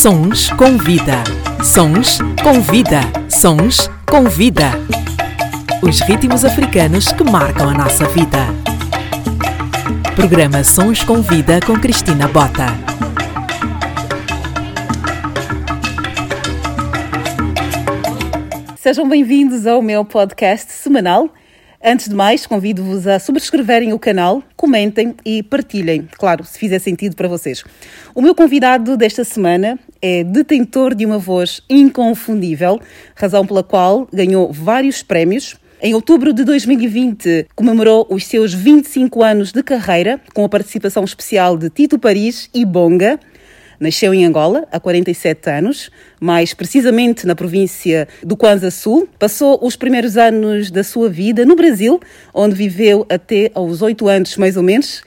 Sons com vida. Sons com vida. Sons com vida. Os ritmos africanos que marcam a nossa vida. Programa Sons com Vida com Cristina Bota. Sejam bem-vindos ao meu podcast semanal. Antes de mais, convido-vos a subscreverem o canal, comentem e partilhem, claro, se fizer sentido para vocês. O meu convidado desta semana é detentor de uma voz inconfundível, razão pela qual ganhou vários prémios. Em outubro de 2020, comemorou os seus 25 anos de carreira com a participação especial de Tito Paris e Bonga. Nasceu em Angola há 47 anos, mais precisamente na província do Kwanza Sul. Passou os primeiros anos da sua vida no Brasil, onde viveu até aos 8 anos, mais ou menos.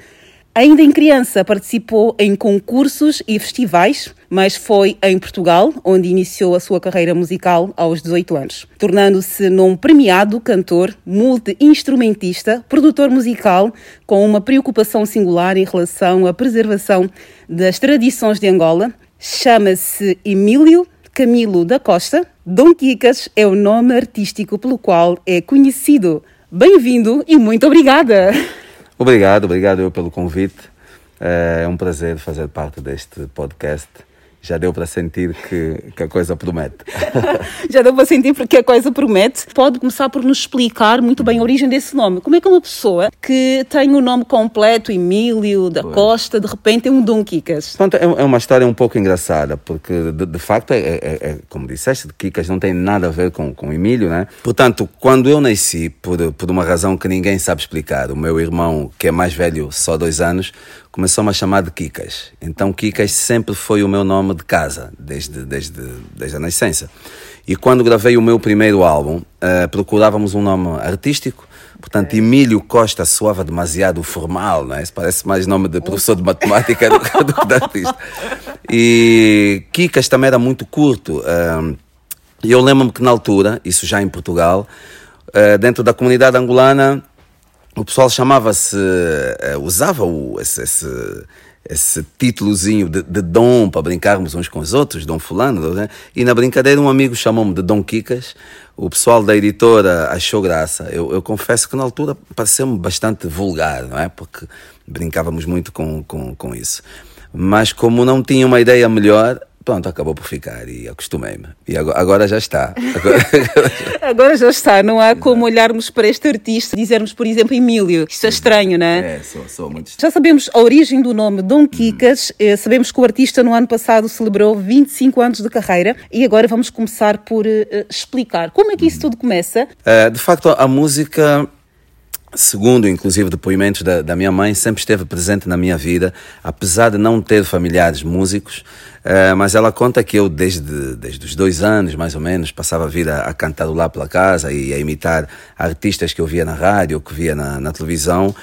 Ainda em criança participou em concursos e festivais, mas foi em Portugal onde iniciou a sua carreira musical aos 18 anos, tornando-se num premiado cantor, multi-instrumentista, produtor musical com uma preocupação singular em relação à preservação das tradições de Angola. Chama-se Emílio Camilo da Costa. Dom Quicas é o nome artístico pelo qual é conhecido. Bem-vindo e muito obrigada! Obrigado, obrigado eu pelo convite. É um prazer fazer parte deste podcast. Já deu para sentir que, que a coisa promete. Já deu para sentir porque a coisa promete. Pode começar por nos explicar muito bem a origem desse nome. Como é que uma pessoa que tem o nome completo, Emílio da Costa, de repente é um Dom Quicas? Pronto, é, é uma história um pouco engraçada, porque de, de facto, é, é, é, como disseste, Quicas não tem nada a ver com, com Emílio, né? Portanto, quando eu nasci, por, por uma razão que ninguém sabe explicar, o meu irmão, que é mais velho, só dois anos, começou-me a chamar de Kikas. Então Kikas sempre foi o meu nome de casa, desde, desde, desde a nascença. E quando gravei o meu primeiro álbum, uh, procurávamos um nome artístico. Portanto, Emílio Costa soava demasiado formal, não é? Isso parece mais nome de professor de matemática do que de artista. E Kikas também era muito curto. E eu lembro-me que na altura, isso já em Portugal, uh, dentro da comunidade angolana, o pessoal chamava-se, uh, usava o, esse, esse, esse títulozinho de, de, Dom para brincarmos uns com os outros, Dom Fulano, né? e na brincadeira um amigo chamou-me de Dom Quicas. O pessoal da editora achou graça. Eu, eu confesso que na altura pareceu-me bastante vulgar, não é? Porque brincávamos muito com, com, com isso. Mas como não tinha uma ideia melhor, Pronto, acabou por ficar e acostumei-me. E agora, agora, já está. Agora, agora, já está. Não há como olharmos para este artista e dizermos, por exemplo, Emílio. Isto é estranho, não é? É, sou, sou muito Já sabemos a origem do nome Dom Quicas. Hum. Sabemos que o artista no ano passado celebrou 25 anos de carreira e agora vamos começar por uh, explicar como é que isso tudo começa. Uh, de facto, a música segundo inclusive depoimentos da, da, minha mãe, sempre esteve presente na minha vida, apesar de não ter familiares músicos, uh, mas ela conta que eu desde, desde os dois anos, mais ou menos, passava a vida a cantarolar pela casa e a imitar artistas que eu via na rádio, que via na, na televisão,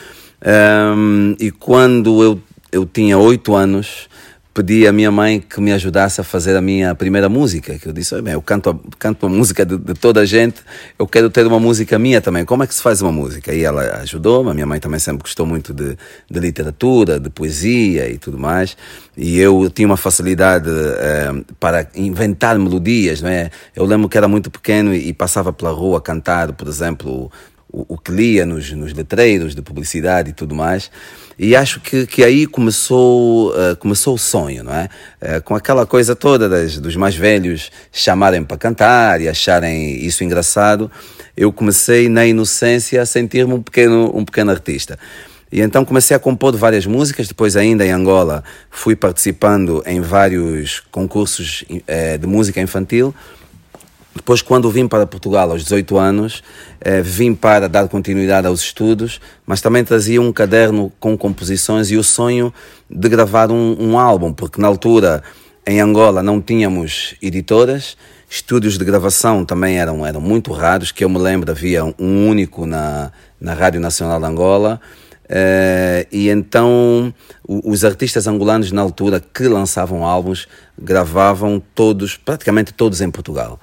um, e quando eu, eu tinha oito anos, pedi à minha mãe que me ajudasse a fazer a minha primeira música, que eu disse, eu canto, canto a música de, de, toda a gente, eu quero ter uma música minha também, como é que se faz uma música? E ela ajudou, a minha mãe também sempre gostou muito de, de literatura, de poesia e tudo mais, e eu tinha uma facilidade eh, para inventar melodias, não é? Eu lembro que era muito pequeno e, e passava pela rua a cantar, por exemplo, o, o que lia nos, nos letreiros de publicidade e tudo mais. E acho que, que aí começou, uh, começou o sonho, não é? Uh, com aquela coisa toda das, dos mais velhos chamarem para cantar e acharem isso engraçado, eu comecei na inocência a sentir-me um pequeno, um pequeno artista. E então comecei a compor várias músicas, depois ainda em Angola fui participando em vários concursos eh, de música infantil, depois, quando vim para Portugal aos 18 anos, eh, vim para dar continuidade aos estudos, mas também trazia um caderno com composições e o sonho de gravar um, um álbum, porque na altura em Angola não tínhamos editoras, estúdios de gravação também eram, eram muito raros, que eu me lembro havia um único na, na Rádio Nacional de Angola. Uh, e então os artistas angolanos na altura que lançavam álbuns gravavam todos, praticamente todos em Portugal.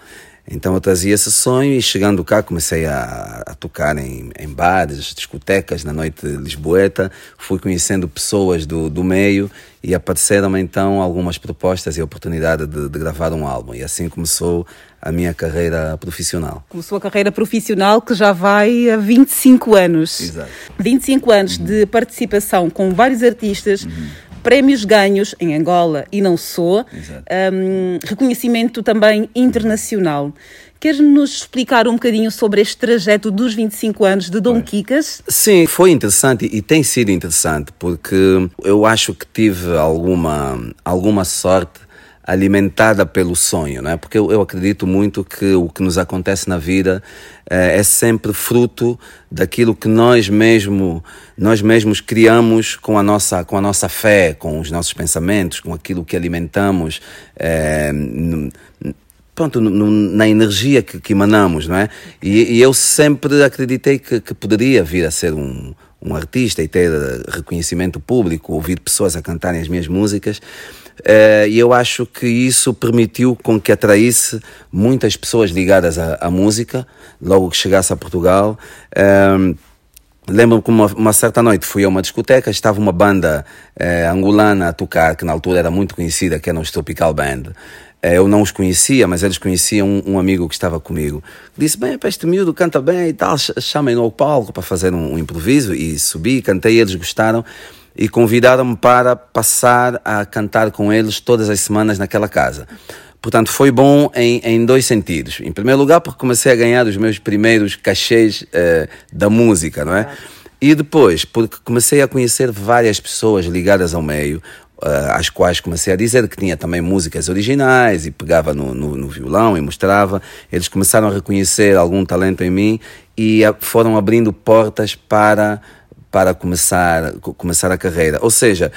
Então eu trazia esse sonho e chegando cá comecei a, a tocar em, em, bares, discotecas, na noite lisboeta. Fui conhecendo pessoas do, do meio e apareceram então algumas propostas e a oportunidade de, de gravar um álbum. E assim começou a minha carreira profissional. Começou a carreira profissional que já vai a 25 anos. Exato. 25 anos uhum. de participação com vários artistas. Uhum prémios ganhos em Angola e não só, um, reconhecimento também internacional. Queres-nos explicar um bocadinho sobre este trajeto dos 25 anos de Dom Kikas? Sim, foi interessante e tem sido interessante porque eu acho que tive alguma, alguma sorte alimentada pelo sonho, não é? Porque eu, eu acredito muito que o que nos acontece na vida é, é sempre fruto daquilo que nós mesmo nós mesmos criamos com a nossa com a nossa fé, com os nossos pensamentos, com aquilo que alimentamos. É, pronto, na energia que, que, emanamos, não é? E, e eu sempre acreditei que, que, poderia vir a ser um, um artista e ter reconhecimento público, ouvir pessoas a cantarem as minhas músicas. Uh, e eu acho que isso permitiu com que atraísse muitas pessoas ligadas à, à música, logo que chegasse a Portugal. Uh, Lembro-me que uma, uma, certa noite fui a uma discoteca, estava uma banda uh, angolana a tocar, que na altura era muito conhecida, que era o Tropical Band. Eu não os conhecia, mas eles conheciam um, um amigo que estava comigo. Disse: Bem, este miúdo canta bem e tal, chamem-no ao palco para fazer um, um improviso. E subi, cantei, eles gostaram e convidaram-me para passar a cantar com eles todas as semanas naquela casa. Portanto, foi bom em, em dois sentidos. Em primeiro lugar, porque comecei a ganhar os meus primeiros cachês uh, da música, não é? E depois, porque comecei a conhecer várias pessoas ligadas ao meio, uh, às quais comecei a dizer que tinha também músicas originais e pegava no, no, no, violão e mostrava. Eles começaram a reconhecer algum talento em mim e foram abrindo portas para para começar, começar a carreira. Ou seja,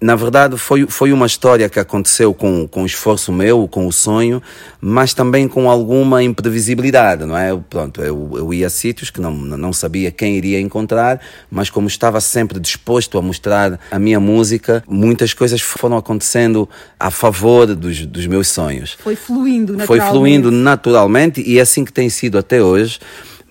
na verdade foi, foi uma história que aconteceu com, com o esforço meu, com o sonho, mas também com alguma imprevisibilidade, não é? Pronto, eu, eu ia a sítios que não, não sabia quem iria encontrar, mas como estava sempre disposto a mostrar a minha música, muitas coisas foram acontecendo a favor dos, dos meus sonhos. Foi fluindo naturalmente. Foi fluindo naturalmente e é assim que tem sido até hoje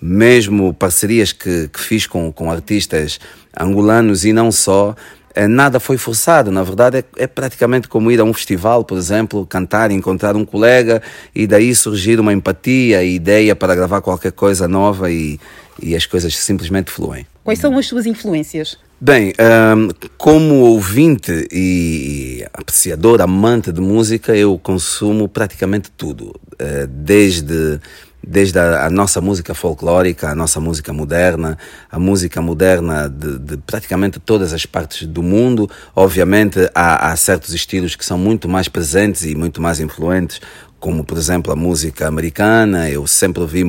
mesmo parcerias que, que fiz com, com artistas angolanos e não só, eh, nada foi forçado. Na verdade, é, é, praticamente como ir a um festival, por exemplo, cantar, encontrar um colega e daí surgir uma empatia e ideia para gravar qualquer coisa nova e, e as coisas simplesmente fluem. Quais são as suas influências? Bem, um, como ouvinte e apreciador, amante de música, eu consumo praticamente tudo, uh, desde desde a, a, nossa música folclórica, a nossa música moderna, a música moderna de, de praticamente todas as partes do mundo. Obviamente, há, há, certos estilos que são muito mais presentes e muito mais influentes, como por exemplo a música americana. Eu sempre ouvi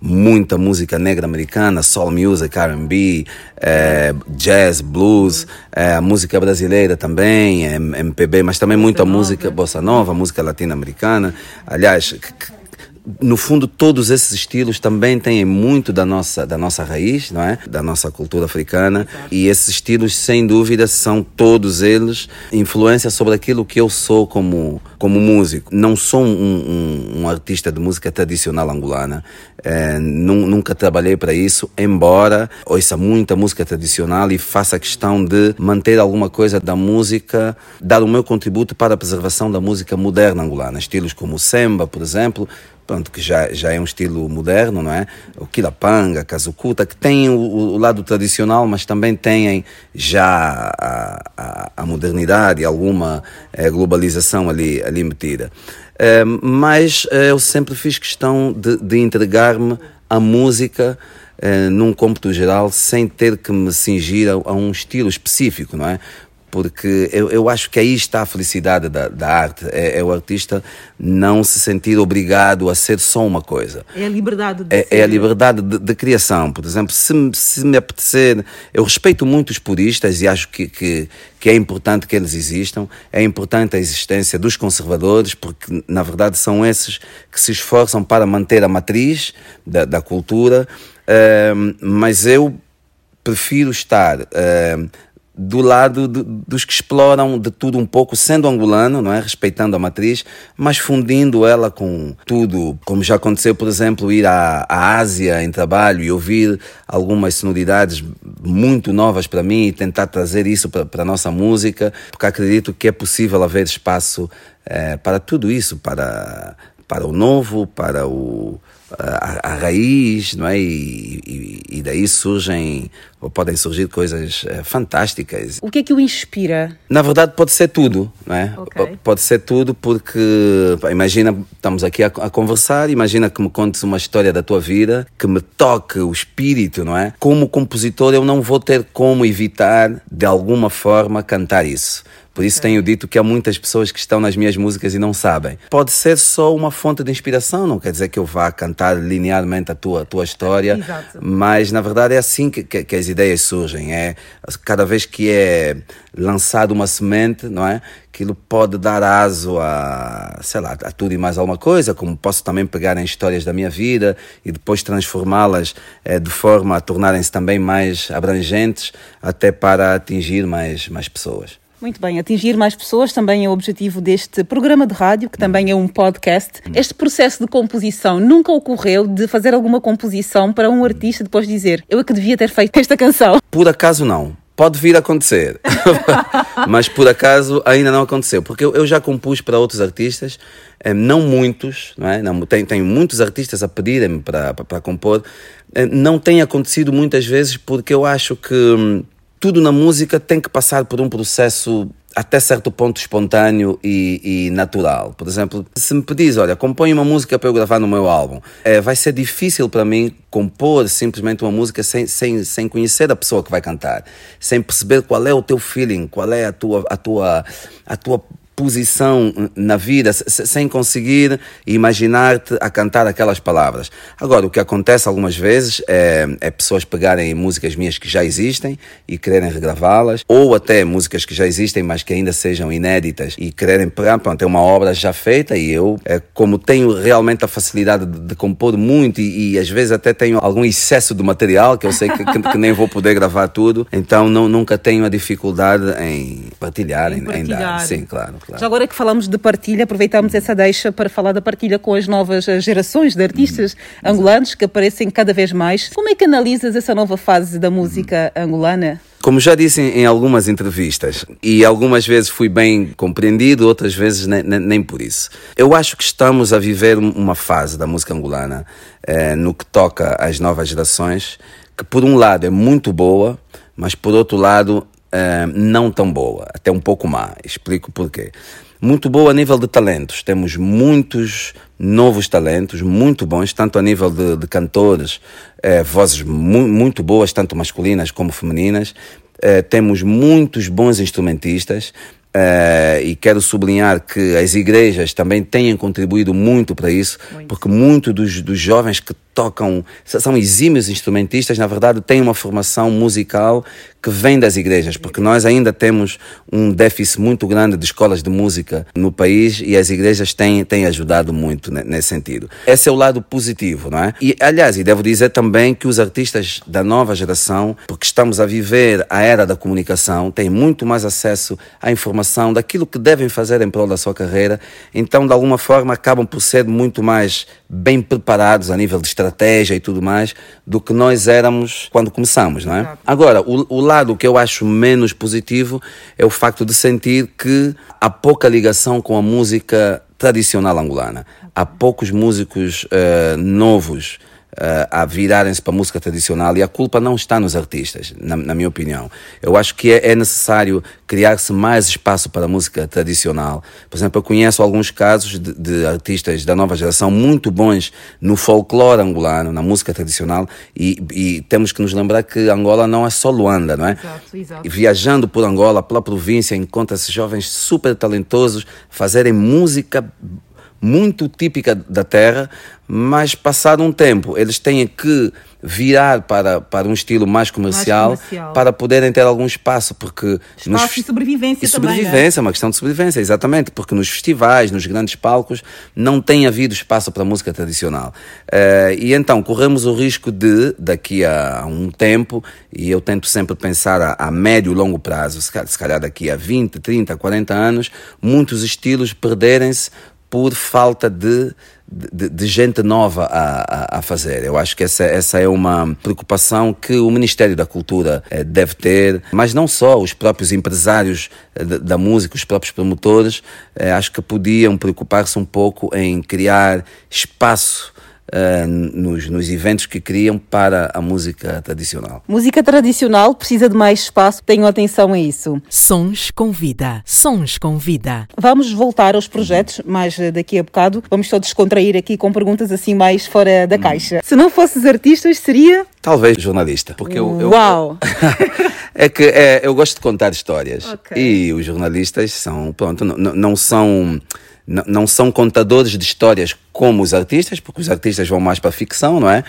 muita música negra americana, soul music, R&B, eh, jazz, blues, eh, a música brasileira também, MPB, mas também muita música bossa nova, música latino-americana. Aliás, no fundo, todos esses estilos também têm muito da nossa, da nossa raiz, não é? Da nossa cultura africana. Exato. E esses estilos, sem dúvida, são todos eles influência sobre aquilo que eu sou como, como músico. Não sou um, um, um artista de música tradicional angolana. É, nunca trabalhei para isso, embora ouça muita música tradicional e faça questão de manter alguma coisa da música, dar o meu contributo para a preservação da música moderna angolana. Estilos como o samba, por exemplo, pronto, que já, já é um estilo moderno, não é? O Quilapanga, Kazukuta, que tem o, o, lado tradicional, mas também têm já a, a, a modernidade alguma é, globalização ali, ali metida. É, mas é, eu sempre fiz questão de, de entregar-me à música num cômputo geral, sem ter que me cingir a, a um estilo específico, não é? Porque eu, eu acho que aí está a felicidade da, da arte. É, é, o artista não se sentir obrigado a ser só uma coisa. É a liberdade de é, é a liberdade de, de, criação. Por exemplo, se, se me apetecer. Eu respeito muito os puristas e acho que, que, que é importante que eles existam. É importante a existência dos conservadores, porque na verdade são esses que se esforçam para manter a matriz da, da cultura. Uh, mas eu prefiro estar. Uh, do lado dos que exploram de tudo um pouco, sendo angolano, não é? Respeitando a matriz, mas fundindo ela com tudo, como já aconteceu, por exemplo, ir à, à Ásia em trabalho e ouvir algumas sonoridades muito novas para mim e tentar trazer isso para a nossa música, porque acredito que é possível haver espaço é, para tudo isso, para, para o novo, para o a, a raiz, não é? E, e, e, daí surgem, ou podem surgir coisas é, fantásticas. O que é que o inspira? Na verdade, pode ser tudo, não é? Okay. Pode ser tudo porque, imagina, estamos aqui a, a, conversar, imagina que me contes uma história da tua vida, que me toque o espírito, não é? Como compositor, eu não vou ter como evitar, de alguma forma, cantar isso. Por isso tenho dito que há muitas pessoas que estão nas minhas músicas e não sabem. Pode ser só uma fonte de inspiração, não quer dizer que eu vá cantar linearmente a tua, a tua história, Exato. mas na verdade é assim que, que, que, as ideias surgem. É cada vez que é lançado uma semente, não é? Aquilo pode dar aso a, sei lá, a tudo e mais alguma coisa, como posso também pegar em histórias da minha vida e depois transformá-las é, de forma a tornarem-se também mais abrangentes, até para atingir mais, mais pessoas. Muito bem, atingir mais pessoas também é o objetivo deste programa de rádio, que também é um podcast. Este processo de composição nunca ocorreu de fazer alguma composição para um artista depois dizer eu é que devia ter feito esta canção? Por acaso não. Pode vir a acontecer, mas por acaso ainda não aconteceu, porque eu, eu já compus para outros artistas, eh, não muitos, não é? Não, tem, tem muitos artistas a pedirem-me para, para, para compor, eh, não tem acontecido muitas vezes porque eu acho que hum, tudo na música tem que passar por um processo até certo ponto espontâneo e, e, natural. Por exemplo, se me pedis, olha, compõe uma música para eu gravar no meu álbum, é, vai ser difícil para mim compor simplesmente uma música sem, sem, sem conhecer a pessoa que vai cantar, sem perceber qual é o teu feeling, qual é a tua, a tua, a tua posição na vida sem conseguir imaginar-te a cantar aquelas palavras. Agora, o que acontece algumas vezes é, é, pessoas pegarem músicas minhas que já existem e quererem regravá-las, ou até músicas que já existem, mas que ainda sejam inéditas e quererem pegar, pronto, é uma obra já feita e eu, é, como tenho realmente a facilidade de, de compor muito e, e, às vezes até tenho algum excesso de material que eu sei que, que, que nem vou poder gravar tudo, então não, nunca tenho a dificuldade em partilhar, em, em, em dar. Sim, claro. Claro. Já agora que falamos de partilha, aproveitamos essa deixa para falar da partilha com as novas gerações de artistas uhum. angolanos que aparecem cada vez mais. Como é que analisas essa nova fase da música angolana? Como já disse em algumas entrevistas, e algumas vezes fui bem compreendido, outras vezes nem, nem, nem por isso. Eu acho que estamos a viver uma fase da música angolana eh, no que toca às novas gerações, que por um lado é muito boa, mas por outro lado uh, não tão boa, até um pouco má. Explico porquê. Muito boa a nível de talentos. Temos muitos novos talentos, muito bons, tanto a nível de, de cantores, eh, vozes mu muito boas, tanto masculinas como femininas. Eh, temos muitos bons instrumentistas, Uh, e quero sublinhar que as igrejas também têm contribuído muito para isso, muito. porque muitos dos, dos jovens que tocam, são exímios instrumentistas, na verdade têm uma formação musical que vem das igrejas, porque nós ainda temos um déficit muito grande de escolas de música no país e as igrejas têm, têm ajudado muito nesse sentido. Esse é o lado positivo, não é? E, aliás, e devo dizer também que os artistas da nova geração, porque estamos a viver a era da comunicação, têm muito mais acesso à informação daquilo que devem fazer em prol da sua carreira, então, de alguma forma, acabam por ser muito mais bem preparados a nível de estratégia e tudo mais do que nós éramos quando começamos, não é? Agora, o, o lado que eu acho menos positivo é o facto de sentir que há pouca ligação com a música tradicional angolana. Há poucos músicos uh, novos a virarem-se para a música tradicional e a culpa não está nos artistas, na, na minha opinião. Eu acho que é, é necessário criar-se mais espaço para a música tradicional. Por exemplo, eu conheço alguns casos de, de, artistas da nova geração muito bons no folclore angolano, na música tradicional, e, e, temos que nos lembrar que Angola não é só Luanda, não é? Exato, exato. Viajando por Angola, pela província, encontra-se jovens super talentosos fazerem música muito típica da terra, mas passado um tempo eles têm que virar para, para um estilo mais comercial, Mais comercial. para poderem ter algum espaço, porque nos Espaço e sobrevivência e também, sobrevivência, é uma questão de sobrevivência, exatamente, porque nos festivais, nos grandes palcos, não tem havido espaço para a música tradicional. Eh, e então corremos o risco de, daqui a um tempo, e eu tento sempre pensar a, a médio e longo prazo, se ca- se calhar daqui a 20, 30, 40 anos, muitos estilos perderem-se por falta de, de, de gente nova a, a, a fazer. Eu acho que essa, essa é uma preocupação que o Ministério da Cultura eh, deve ter, mas não só os próprios empresários eh, da, música, os próprios promotores, eh, acho que podiam preocupar-se um pouco em criar espaço eh, nos, nos eventos que criam para a música tradicional. Música tradicional precisa de mais espaço, tenham atenção a isso. Sons com vida. Sons com vida. Vamos voltar aos projetos mais eh, daqui a bocado. Vamos só descontrair aqui com perguntas assim mais fora da caixa. Se não fosses artistas, seria. Talvez jornalista, porque eu, eu- Uau! é que é, eu gosto de contar histórias Ok. e os jornalistas são, pronto, não- não são não, são contadores de histórias como os artistas, porque os artistas vão mais para a ficção, não é?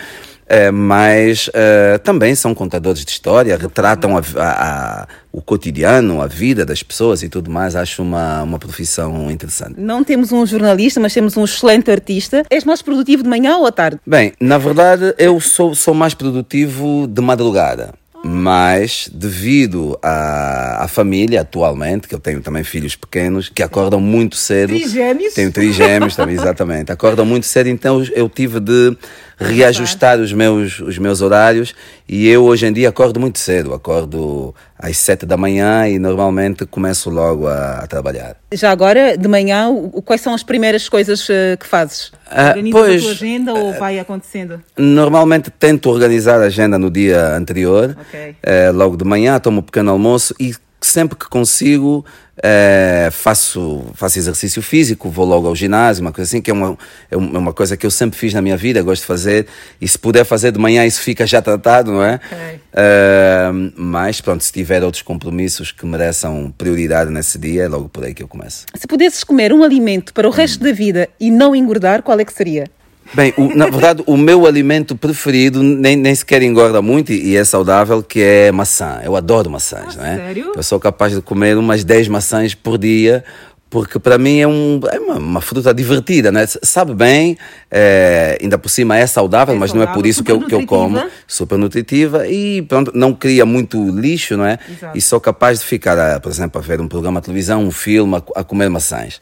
É, mas é, também são contadores de história, retratam a, a- a- o cotidiano, a vida das pessoas e tudo mais. Acho uma, uma profissão interessante. Não temos um jornalista, mas temos um excelente artista. És mais produtivo de manhã ou à tarde? Bem, na verdade, eu sou, sou mais produtivo de madrugada. Mas, devido à, à família atualmente, que eu tenho também filhos pequenos, que acordam muito cedo. Trigêmeos? Tenho trigêmeos também, exatamente. Acordam muito cedo, então eu tive de reajustar os meus, os meus horários e eu hoje em dia acordo muito cedo. Acordo às sete da manhã e normalmente começo logo a, a trabalhar. Já agora, de manhã, o- quais são as primeiras coisas eh, que fazes? Ah, Organizas pois, a tua agenda ou vai acontecendo? Normalmente tento organizar a agenda no dia anterior, Ok. eh, logo de manhã, tomo um pequeno almoço e sempre que consigo eh, faço, faço exercício físico, vou logo ao ginásio, uma coisa assim, que é uma, é uma uma coisa que eu sempre fiz na minha vida, gosto de fazer, e se puder fazer de manhã isso fica já tratado, não é? Ok. Eh, mas pronto, se tiver outros compromissos que mereçam prioridade nesse dia, é logo por aí que eu começo. Se pudesses comer um alimento para o resto da vida e não engordar, qual é que seria? Bem, o- na verdade, o meu alimento preferido nem, nem sequer engorda muito e, e é saudável, que é maçã. Eu adoro maçãs, não é? sério? Eu sou capaz de comer umas 10 maçãs por dia, porque para mim é, um, é uma, uma fruta divertida, né? Sabe bem, é, ainda por cima é saudável, É mas não é por saudável, isso que eu, que eu como. Super nutritiva e pronto, não cria muito lixo, não é? Exato. E sou capaz de ficar, ah, por exemplo, a ver um programa de televisão, um filme, a, a comer maçãs.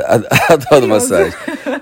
Adoro maçãs.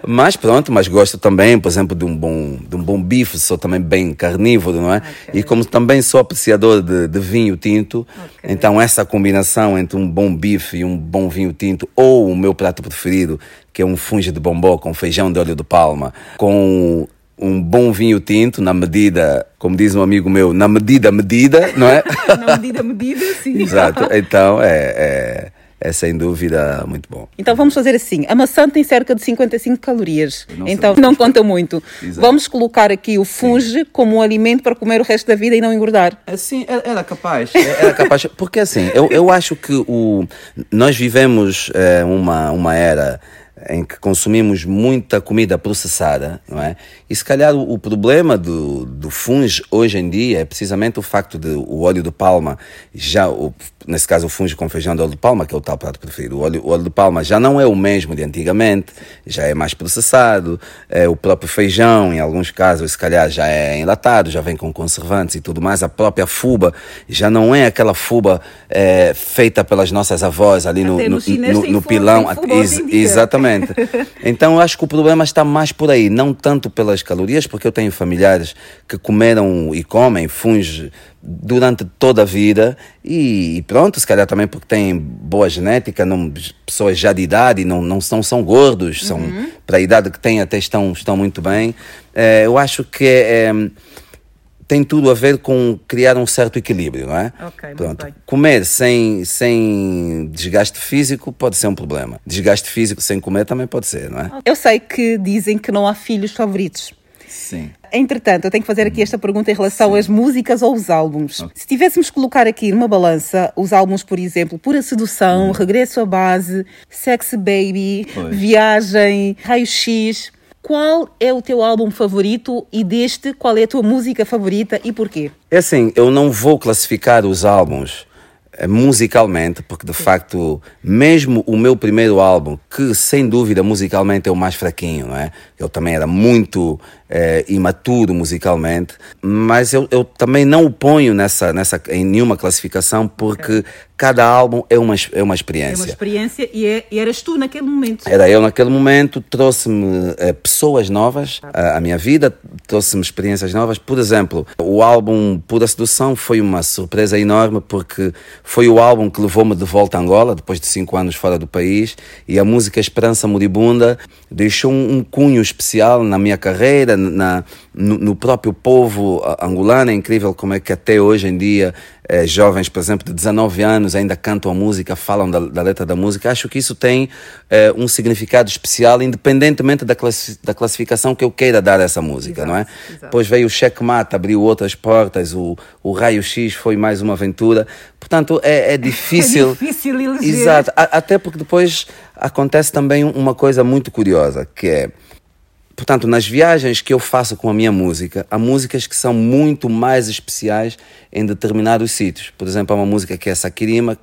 Mas pronto, mas gosto também, por exemplo, de um bom, de um bom bife, sou também bem carnívoro, não é? E como também sou apreciador de, de vinho tinto, então essa combinação entre um bom bife e um bom vinho tinto, ou o meu prato preferido, que é um funge de bombó com feijão de óleo de palma, com um bom vinho tinto, na medida, como diz um amigo meu, na medida medida, não é? Na medida, medida, sim. Exato. Então é, é, é sem dúvida muito bom. Então vamos fazer assim. A maçã tem cerca de 55 calorias. Não então sei. não conta muito. Exato. Vamos colocar aqui o funge como um alimento para comer o resto da vida e não engordar. Assim, era capaz. Era capaz. Porque assim, eu, eu acho que o, nós vivemos eh, uma, uma era em que consumimos muita comida processada, não é? E se calhar o, o problema do, do funge hoje em dia é precisamente o facto de o óleo de palma, já, o, nesse caso o funge com feijão de óleo de palma, que é o tal prato preferido, o óleo, o óleo de palma já não é o mesmo de antigamente, já é mais processado, é, o próprio feijão, em alguns casos, se calhar já é enlatado, já vem com conservantes e tudo mais, a própria fuba já não é aquela fuba é, feita pelas nossas avós ali no, Até no, no no, no pilão. dia. Exatamente. Então eu acho que o problema está mais por aí, não tanto pelas calorias, porque eu tenho familiares que comeram e comem funge durante toda a vida e, e pronto, se calhar também porque têm boa genética, não, pessoas já de idade não, não são, são gordos, são, Uhum. para a idade que têm até estão, estão muito bem. Eh, eu acho que é, é, tem tudo a ver com criar um certo equilíbrio, não é? Ok, muito Pronto. bem. Comer sem, sem desgaste físico pode ser um problema. Desgaste físico sem comer também pode ser, não é? Eu sei que dizem que não há filhos favoritos. Sim. Entretanto, eu tenho que fazer aqui esta pergunta em relação Sim. às músicas ou os álbuns. Okay. Se tivéssemos que colocar aqui numa balança os álbuns, por exemplo, Pura Sedução, hum. Regresso à Base, Sexy Baby, pois. Viagem, Raio X, qual é o teu álbum favorito e deste, qual é a tua música favorita e porquê? É assim, eu não vou classificar os álbuns eh, musicalmente, porque de facto, mesmo o meu primeiro álbum, que sem dúvida musicalmente é o mais fraquinho, não é? Eu também era muito é, imaturo musicalmente, mas eu, eu também não o ponho nessa, nessa, em nenhuma classificação porque cada álbum é uma, é uma experiência. É uma experiência e, é, e eras tu naquele momento. Era eu naquele momento, trouxe-me é, pessoas novas à, à minha vida, trouxe-me experiências novas. Por exemplo, o álbum Pura Sedução foi uma surpresa enorme porque foi o álbum que levou-me de volta a Angola, depois de cinco anos fora do país, e a música Esperança Moribunda deixou um, um cunho especial na minha carreira, na, no, no, próprio povo angolano. É incrível como é que até hoje em dia eh, jovens, por exemplo, de 19 anos ainda cantam a música, falam da, da letra da música. Acho que isso tem eh, um significado especial, independentemente da, classi da classificação que eu queira dar a essa música, exato, não é? Exato. Depois veio o checkmate, abriu outras portas, o, o raio X foi mais uma aventura. Portanto, é, é difícil. é difícil eleger. Exato, a, até porque depois acontece também uma coisa muito curiosa, que é Portanto, nas viagens que eu faço com a minha música, há músicas que são muito mais especiais em determinados sítios. Por exemplo, há uma música que é Sakirima,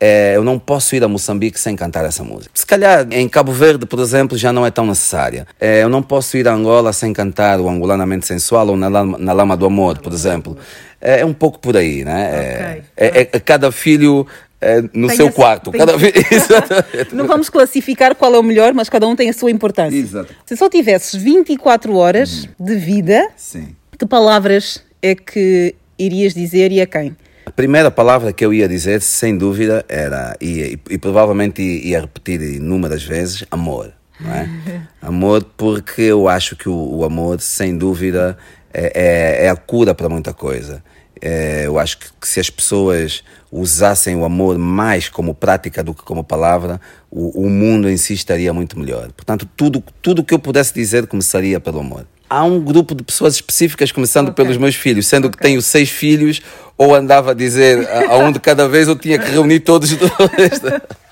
é, eu não posso ir a Moçambique sem cantar essa música. Se calhar em Cabo Verde, por exemplo, já não é tão necessária. É, eu não posso ir a Angola sem cantar o Angolanamente Sensual ou na Lama, na Lama do Amor, por exemplo. É, é um pouco por aí, né? Okay. É, é, é cada filho é, no tem seu essa, quarto. Cada vez. Não vamos classificar qual é o melhor, mas cada um tem a sua importância. Exato. Se só tivesses 24 horas uhum. de vida, Sim. que palavras é que irias dizer e a quem? A primeira palavra que eu ia dizer, sem dúvida, era, e, e, e provavelmente ia repetir inúmeras vezes, amor. É? amor, porque eu acho que o, o amor, sem dúvida, é, é, é a cura para muita coisa. É, eu acho que, se as pessoas usassem o amor mais como prática do que como palavra, o, o mundo em si estaria muito melhor. Portanto, tudo tudo que eu pudesse dizer começaria pelo amor. Há um grupo de pessoas específicas, começando okay. pelos meus filhos, sendo okay. que tenho seis filhos, ou andava a dizer a, a um de cada vez, eu tinha que reunir todos.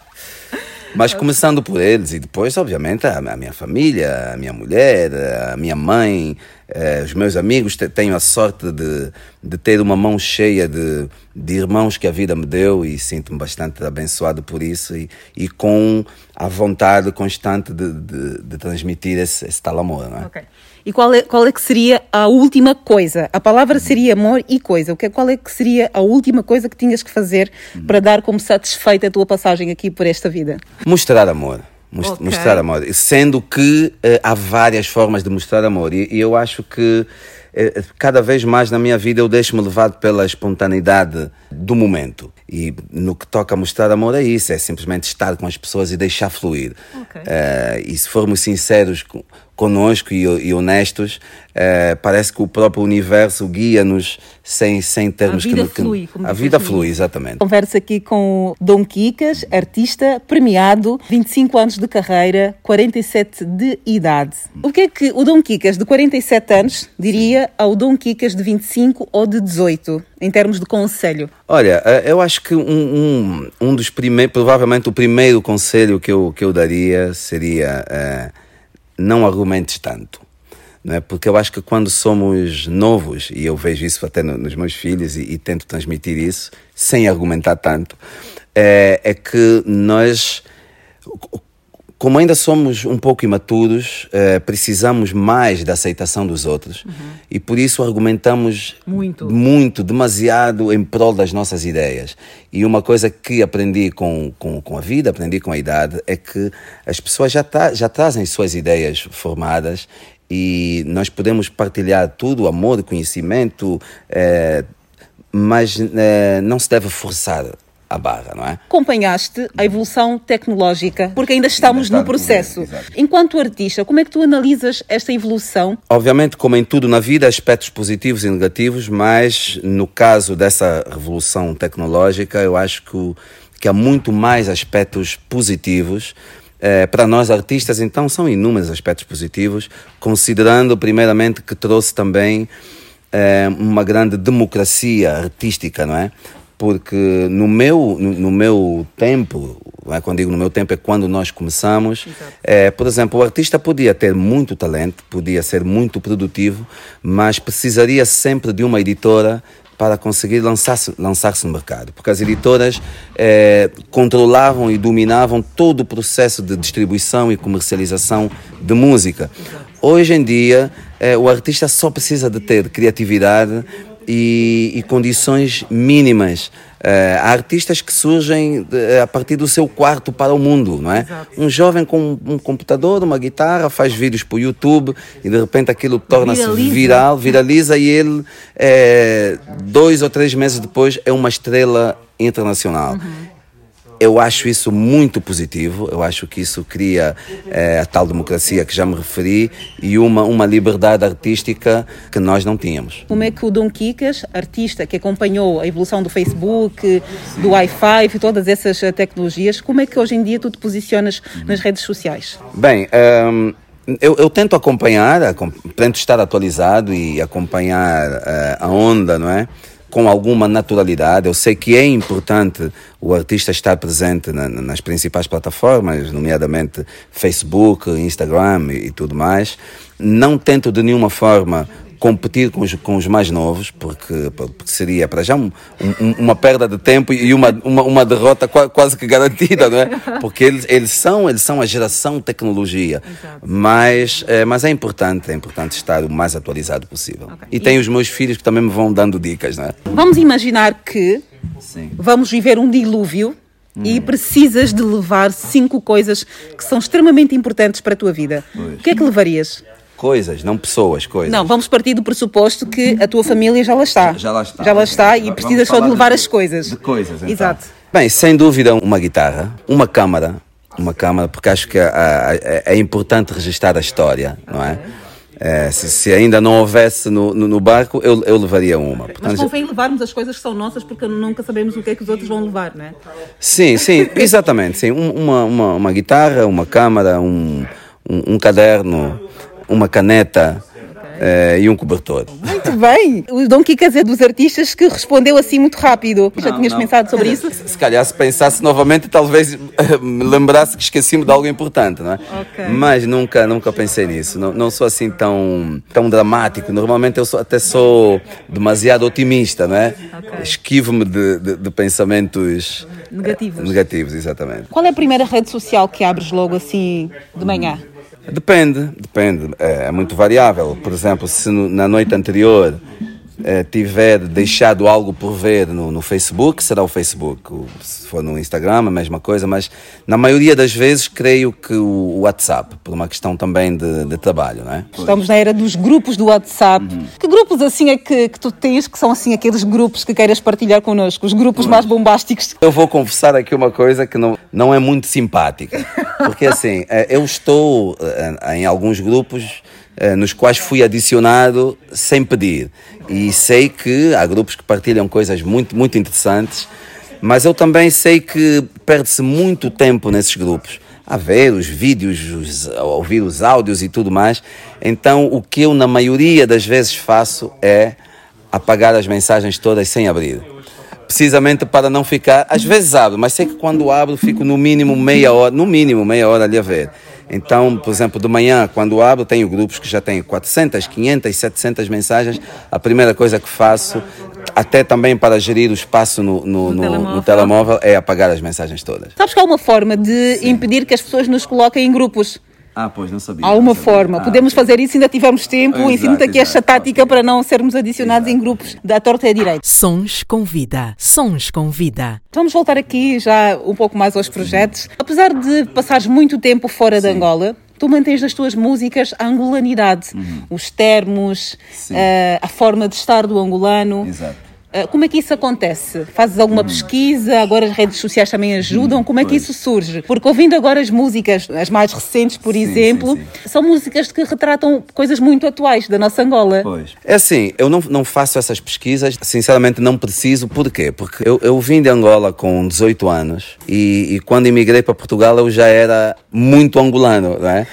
Mas começando por eles e depois, obviamente, a, minha família, a minha mulher, a minha mãe, eh, os meus amigos. Tenho a sorte de, de ter uma mão cheia de, de irmãos que a vida me deu e sinto-me bastante abençoado por isso e, e com a vontade constante de, de, de transmitir esse, esse tal amor. Não é? E qual é, qual é que seria a última coisa? A palavra seria amor e coisa. O que, qual é que seria a última coisa que tinhas que fazer para dar como satisfeita a tua passagem aqui por esta vida? Mostrar amor. okay. Mostrar amor. Sendo que uh, há várias formas de mostrar amor. E, e eu acho que uh, cada vez mais na minha vida eu deixo-me levado pela espontaneidade do momento. E no que toca a mostrar amor é isso, é simplesmente estar com as pessoas e deixar fluir. Okay. Uh, e se formos sinceros conosco e, e honestos, é, parece que o próprio universo guia-nos sem, sem termos a vida que... Flui, a vida flui, exatamente. Converso aqui com Dom Quicas, artista premiado, 25 anos de carreira, 47 de idade. O que é que o Dom Quicas de 47 anos diria ao Dom Quicas de 25 ou de 18, em termos de conselho? Olha, eh, eu acho que um, um, um dos primeiros, provavelmente o primeiro conselho que eu, que eu daria seria... Uh, não argumentes tanto. Não é? Porque eu acho que quando somos novos, e eu vejo isso até nos meus filhos e, e tento transmitir isso, sem argumentar tanto, é, é que nós como ainda somos um pouco imaturos, eh, precisamos mais da aceitação dos outros uhum. e por isso argumentamos muito. muito, demasiado em prol das nossas ideias. E uma coisa que aprendi com, com, com a vida, aprendi com a idade, é que as pessoas já, tra já trazem suas ideias formadas e nós podemos partilhar tudo, amor, conhecimento, eh, mas eh, não se deve forçar a barra, não é? Acompanhaste a evolução tecnológica, porque ainda estamos ainda no processo. Enquanto artista, como é que tu analisas esta evolução? Obviamente, como em tudo na vida, aspectos positivos e negativos, mas no caso dessa revolução tecnológica, eu acho que, que há muito mais aspectos positivos eh, para nós artistas, então, são inúmeros aspectos positivos, considerando, primeiramente, que trouxe também eh, uma grande democracia artística, não é? Porque no meu, no, no meu tempo, é? quando digo no meu tempo, é quando nós começamos, é, por exemplo, o artista podia ter muito talento, podia ser muito produtivo, mas precisaria sempre de uma editora para conseguir lançar-se lançar no mercado, porque as editoras eh, controlavam e dominavam todo o processo de distribuição e comercialização de música. Hoje em dia, eh, o artista só precisa de ter criatividade e, e condições mínimas. Uh, há artistas que surgem de, a partir do seu quarto para o mundo, não é? Exato. Um jovem com um computador, uma guitarra, faz vídeos para o YouTube e de repente aquilo torna-se viral, viraliza e ele, é, dois ou três meses depois, é uma estrela internacional. Uhum. Eu acho isso muito positivo, eu acho que isso cria é, a tal democracia que já me referi e uma, uma liberdade artística que nós não tínhamos. Como é que o Dom Kikas, artista que acompanhou a evolução do Facebook, do Wi-Fi e todas essas eh, tecnologias, como é que hoje em dia tu te posicionas nas redes sociais? Bem, um, eu, eu, tento acompanhar, tento estar atualizado e acompanhar uh, a onda, não é? Com alguma naturalidade. Eu sei que é importante o artista estar presente na, nas principais plataformas, nomeadamente Facebook, Instagram e, e tudo mais. Não tento de nenhuma forma competir com os, com os mais novos, porque, porque seria para já um, um, uma perda de tempo e uma, uma, uma, derrota quase que garantida, não é? Porque eles, eles, são, eles são a geração tecnologia. Mas, é, mas é importante, é importante estar o mais atualizado possível. Okay. E, e tenho os meus filhos que também me vão dando dicas, não é? Vamos imaginar que Sim. vamos viver um dilúvio e hum. precisas de levar cinco coisas que são extremamente importantes para a tua vida. Pois. O que é que levarias? Coisas, não pessoas, coisas. Não, vamos partir do pressuposto que a tua família já lá está. Já, já lá está. Já lá está e precisas só de levar de, as coisas. De coisas, então. Exato. Bem, sem dúvida uma guitarra, uma câmara, uma câmara, porque acho que é importante registrar a história, não é? É, se, se, ainda não houvesse no, no, no barco, eu, eu, levaria uma. Portanto, Mas convém levarmos as coisas que são nossas, porque nunca sabemos o que é que os outros vão levar, não é? Sim, sim, exatamente. Sim. Uma, uma, uma guitarra, uma câmara, um, um, um caderno, uma caneta, Uh, e um cobertor. Muito bem! O Dom Kikas é dos artistas que respondeu assim muito rápido. Não, Já tinhas não. pensado sobre isso? Se, se calhar, se pensasse novamente, talvez uh, me lembrasse que esqueci-me de algo importante, não é? Okay. Mas nunca, nunca pensei nisso. Não, não sou assim tão, tão dramático. Normalmente eu sou, até sou demasiado otimista, não é? Okay. Esquivo-me de, de, de, pensamentos negativos. negativos, exatamente. Qual é a primeira rede social que abres logo assim de manhã? Depende, depende. É, é muito variável. Por exemplo, se no, na noite anterior é, tiver deixado algo por ver no, no, Facebook, será o Facebook. Se for no Instagram, a mesma coisa, mas na maioria das vezes creio que o WhatsApp, por uma questão também de, de trabalho, não é? Estamos na era dos grupos do WhatsApp. Uhum. Que grupos assim é que, que tu tens que são assim aqueles grupos que queiras partilhar connosco? Os grupos mais bombásticos? Eu vou confessar aqui uma coisa que não, não é muito simpática. Porque assim, é, eu estou é, em alguns grupos eh, nos quais fui adicionado sem pedir. E sei que há grupos que partilham coisas muito, muito interessantes, mas eu também sei que perde-se muito tempo nesses grupos. A ver os vídeos, os, a ouvir os áudios e tudo mais. Então, o que eu, na maioria das vezes, faço é apagar as mensagens todas sem abrir precisamente para não ficar. Às vezes abro, mas sei que quando abro fico no mínimo meia hora, no mínimo meia hora ali a ver. Então, por exemplo, de manhã, quando abro, tenho grupos que já têm 400, 500, 700 mensagens. A primeira coisa que faço, até também para gerir o espaço no, no, no, telemóvel. no telemóvel, é apagar as mensagens todas. Sabes que há uma forma de Sim. impedir que as pessoas nos coloquem em grupos? Ah, pois, não sabia. Há uma sabia. formo Ah, Podemos okay. fazer isso se ainda tivermos tempo. Ensino-te aqui esta tática para não sermos adicionados exato. em grupos da torta e à direita. Sons com vida. Sons com vida. Vamos voltar aqui já um pouco mais aos projetos. Apesar de passares muito tempo fora Sim. de Angola, tu mantens nas tuas músicas a angolanidade, uhum. os termos, uh, a forma de estar do angolano. Exato. Uh, como é que isso acontece? Fazes alguma pesquisa? Agora as redes sociais também ajudam? Como é que isso surge? Porque ouvindo agora as músicas, as mais recentes, por sim, exemplo, sim, sim. são músicas que retratam coisas muito atuais da nossa Angola. Pois. É assim, eu não, não faço essas pesquisas, sinceramente não preciso. Por quê? Porque eu, eu vim de Angola com 18 anos e, e quando emigrei para Portugal eu já era muito angolano, não é?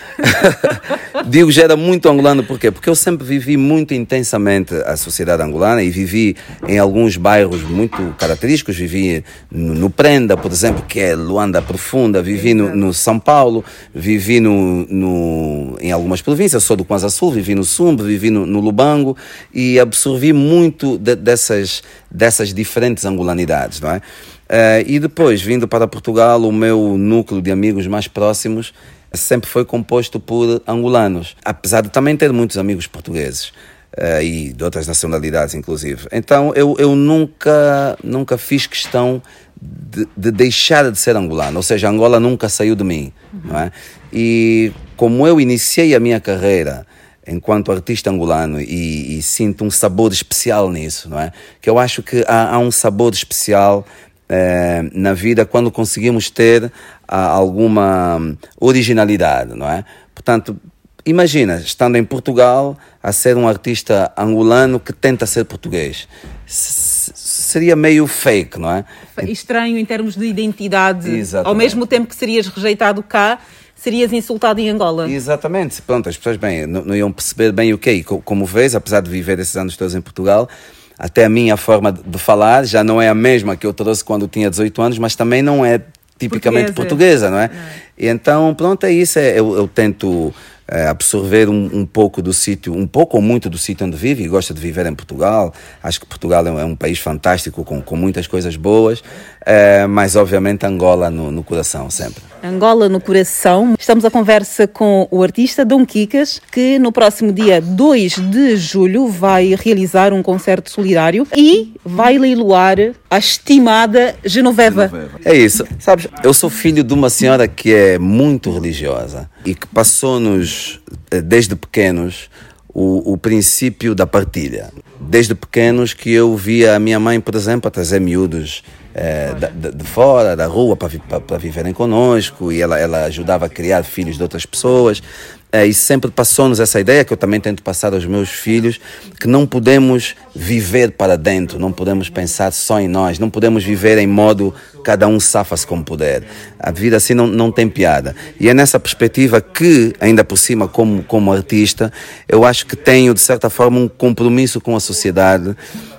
Digo já era muito angolano, por quê? Porque eu sempre vivi muito intensamente a sociedade angolana e vivi em alguns bairros muito característicos. Vivi no, no Prenda, por exemplo, que é Luanda Profunda, vivi no, no São Paulo, vivi no, no, em algumas províncias, sou do Kwanza Sul, vivi no Sumbe, vivi no, no Lubango e absorvi muito de, dessas, dessas diferentes angolanidades, não é? Uh, e depois, vindo para Portugal, o meu núcleo de amigos mais próximos sempre foi composto por angolanos, apesar de também ter muitos amigos portugueses. Uh, e de outras nacionalidades, inclusive. Então eu, eu nunca, nunca fiz questão de, de, deixar de ser angolano, ou seja, Angola nunca saiu de mim. Uhum. Não é? E como eu iniciei a minha carreira enquanto artista angolano e, e, sinto um sabor especial nisso, não é? Que eu acho que há, há um sabor especial eh, na vida quando conseguimos ter ah, alguma originalidade, não é? Portanto, imagina, estando em Portugal, a ser um artista angolano que tenta ser português. S seria meio fake, não é? Estranho em termos de identidade. Exatamente. Ao mesmo tempo que serias rejeitado cá, serias insultado em Angola. Exatamente. Pronto, as pessoas bem, não, não iam perceber bem o que é. Como vês, apesar de viver esses anos todos em Portugal, até a minha forma de falar já não é a mesma que eu trouxe quando tinha 18 anos, mas também não é tipicamente portuguesa, portuguesa não é? Não. E então, pronto, é isso. É, eu, eu tento é, absorver um, um, pouco do sítio, um pouco ou muito do sítio onde vive e gosta de viver em Portugal. Acho que Portugal é um, é um país fantástico, com, com muitas coisas boas, é, mas obviamente Angola no, no, coração sempre. Angola no coração. Estamos a conversa com o artista Dom Kikas, que no próximo dia 2 de julho vai realizar um concerto solidário e vai leiloar a estimada Genoveva. Genoveva. É isso. Sabes, eu sou filho de uma senhora que é muito religiosa e que passou-nos, eh, desde pequenos, o, o, princípio da partilha. Desde pequenos que eu via a minha mãe, por exemplo, a trazer miúdos é, de, de, fora, da rua, para viverem conosco, e ela, ela ajudava a criar filhos de outras pessoas. É, e sempre passou-nos essa ideia que eu também tento passar aos meus filhos, que não podemos viver para dentro, não podemos pensar só em nós, não podemos viver em modo cada um safa-se como puder. A vida assim não, não tem piada. E é nessa perspectiva que, ainda por cima, como, como artista, eu acho que tenho, de certa forma, um compromisso com a sociedade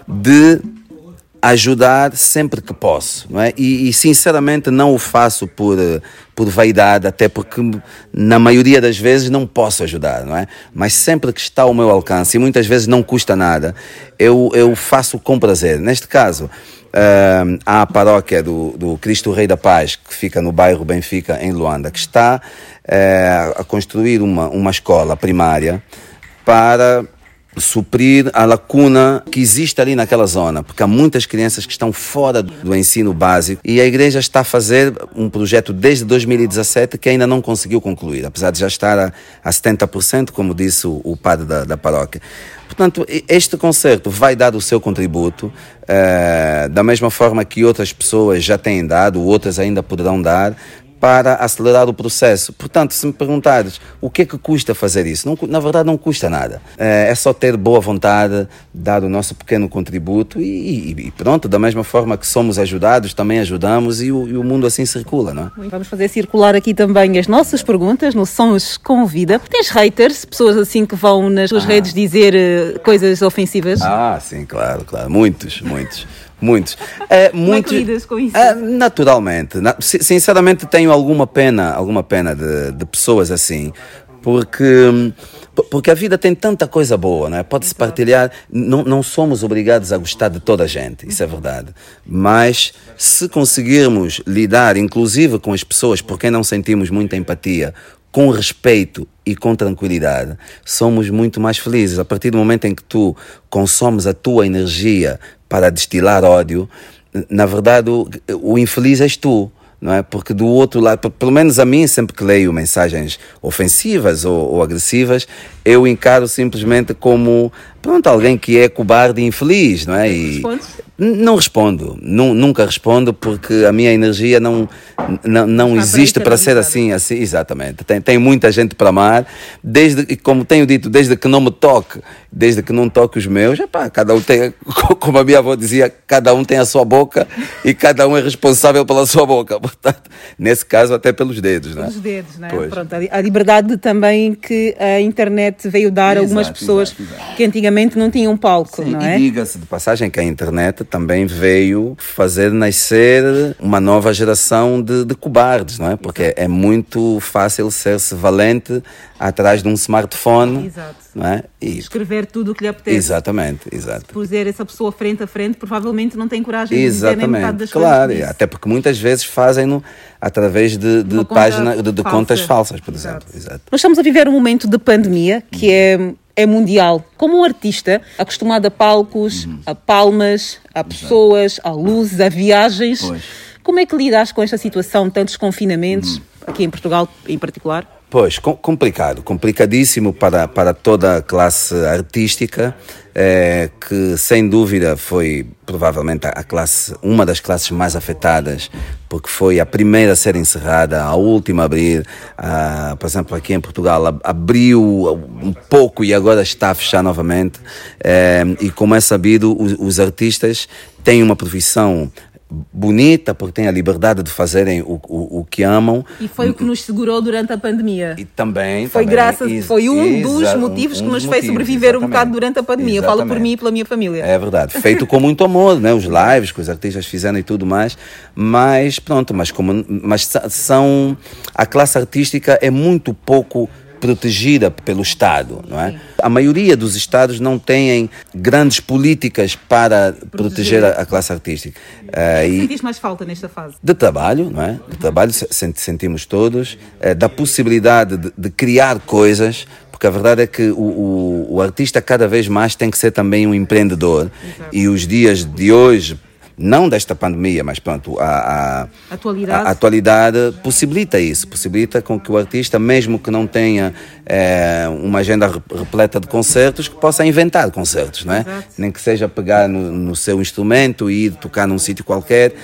de ajudar sempre que posso, não é? E, e, sinceramente não o faço por por vaidade, até porque na maioria das vezes não posso ajudar, não é? Mas sempre que está ao meu alcance e muitas vezes não custa nada, eu eu faço com prazer. Neste caso, uh, há a paróquia do, do Cristo Rei da Paz que fica no bairro Benfica em Luanda, que está uh, a construir uma uma escola primária para suprir a lacuna que existe ali naquela zona, porque há muitas crianças que estão fora do ensino básico e a igreja está a fazer um projeto desde 2017 que ainda não conseguiu concluir, apesar de já estar a, a 70%, como disse o, o padre da, da paróquia. Portanto, este concerto vai dar o seu contributo, uh, da mesma forma que outras pessoas já têm dado, outras ainda poderão dar, para acelerar o processo. Portanto, se me perguntares o que é que custa fazer isso, não, na verdade não custa nada. É, é só ter boa vontade, dar o nosso pequeno contributo e, e, pronto, da mesma forma que somos ajudados, também ajudamos e o, e o, mundo assim circula, não é? Vamos fazer circular aqui também as nossas perguntas no Sons com Vida. Tens haters, pessoas assim que vão nas suas ah. redes dizer uh, coisas ofensivas? Ah, sim, claro, claro. Muitos, muitos. Muitos. Muito, Como é que lidas com isso? É, naturalmente. Na, sinceramente, tenho alguma pena, alguma pena de, de pessoas assim, porque porque a vida tem tanta coisa boa, não é? Pode-se partilhar. Não, não somos obrigados a gostar de toda a gente, isso é verdade. Mas se conseguirmos lidar, inclusive com as pessoas por quem não sentimos muita empatia, com respeito e com tranquilidade, somos muito mais felizes. A partir do momento em que tu consomes a tua energia para destilar ódio, na verdade o, o infeliz és tu não é? Porque do outro lado, pelo menos a mim, sempre que leio mensagens ofensivas ou, ou, agressivas, eu encaro simplesmente como, pronto, alguém que é cobarde e infeliz, não é? E, Não respondo, nunca respondo porque a minha energia não, não, não existe para ser assim, assim, exatamente. Tem, tem muita gente para amar, desde, como tenho dito, desde que não me toque, desde que não toque os meus, epá, cada um tem, como a minha avó dizia, cada um tem a sua boca e cada um é responsável pela sua boca. Portanto, nesse caso, até pelos dedos, não é? Pelos dedos, é? Pois. Pronto, a liberdade também que a internet veio dar a algumas pessoas exato, exato. que antigamente não tinham palco, Sim, não é? E diga-se de passagem que a internet também veio fazer nascer uma nova geração de, de cobardes, não é? Porque Exato. é muito fácil ser-se valente atrás de um smartphone. Exato. Não é? E... Escrever tudo o que lhe apetece. Exatamente, exato. Se puser essa pessoa frente a frente, provavelmente não tem coragem Exatamente. de dizer nem metade das claro, coisas. Claro, até porque muitas vezes fazem-no através de, de página, de, de contas falsas, por exemplo. Exato. Exato. Nós estamos a viver um momento de pandemia que é é mundial. Como um artista acostumado a palcos, uhum. a palmas, a pessoas, a luzes, a viagens, pois. como é que lidas com esta situação, tantos confinamentos, uhum. aqui em Portugal em particular? Pois, complicado, complicadíssimo para, para toda a classe artística, é, que sem dúvida foi provavelmente a classe, uma das classes mais afetadas, porque foi a primeira a ser encerrada, a última a abrir, a, por exemplo, aqui em Portugal abriu um pouco e agora está a fechar novamente, é, e como é sabido, os, os artistas têm uma profissão bonita, porque têm a liberdade de fazerem o, o, o, que amam. E foi o que nos segurou durante a pandemia. E também. Foi também, graças, foi um dos motivos um, que nos fez sobreviver exatamente. um bocado durante a pandemia. Exatamente. Falo por mim e pela minha família. É verdade. Feito com muito amor, né? Os lives que os artistas fizeram e tudo mais. Mas pronto, mas como mas são a classe artística é muito pouco protegida pelo Estado, não é? Sim. A maioria dos Estados não têm grandes políticas para proteger, proteger a, a, classe artística. Uh, e Sentiste mais falta nesta fase? De trabalho, não é? De trabalho sentimos todos, uh, da possibilidade de, de criar coisas porque a verdade é que o, o, o, artista cada vez mais tem que ser também um empreendedor. Exato. E os dias de hoje, não desta pandemia, mas pronto, a, a, atualidade. a, atualidade possibilita isso, possibilita com que o artista, mesmo que não tenha é, uma agenda repleta de concertos, que possa inventar concertos, não é? Exato. Nem que seja pegar no, no, seu instrumento e ir tocar num sítio qualquer.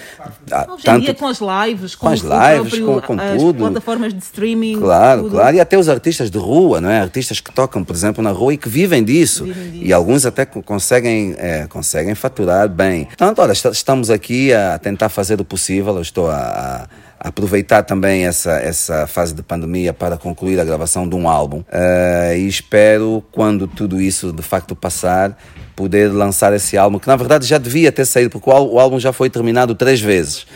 Ah, Hoje tanto, dia com as lives, com, com as lives, próprio, com, com tudo. plataformas de streaming. Claro, tudo. claro. E até os artistas de rua, não é? Artistas que tocam, por exemplo, na rua e que vivem disso. Vivem disso. E alguns até conseguem, é, conseguem faturar bem. Portanto, olha, estamos aqui a tentar fazer o possível. Eu estou a, a aproveitar também essa, essa fase de pandemia para concluir a gravação de um álbum. Uh, e espero, quando tudo isso de facto passar, poder lançar esse álbum, que na verdade já devia ter saído, porque o álbum já foi terminado três vezes.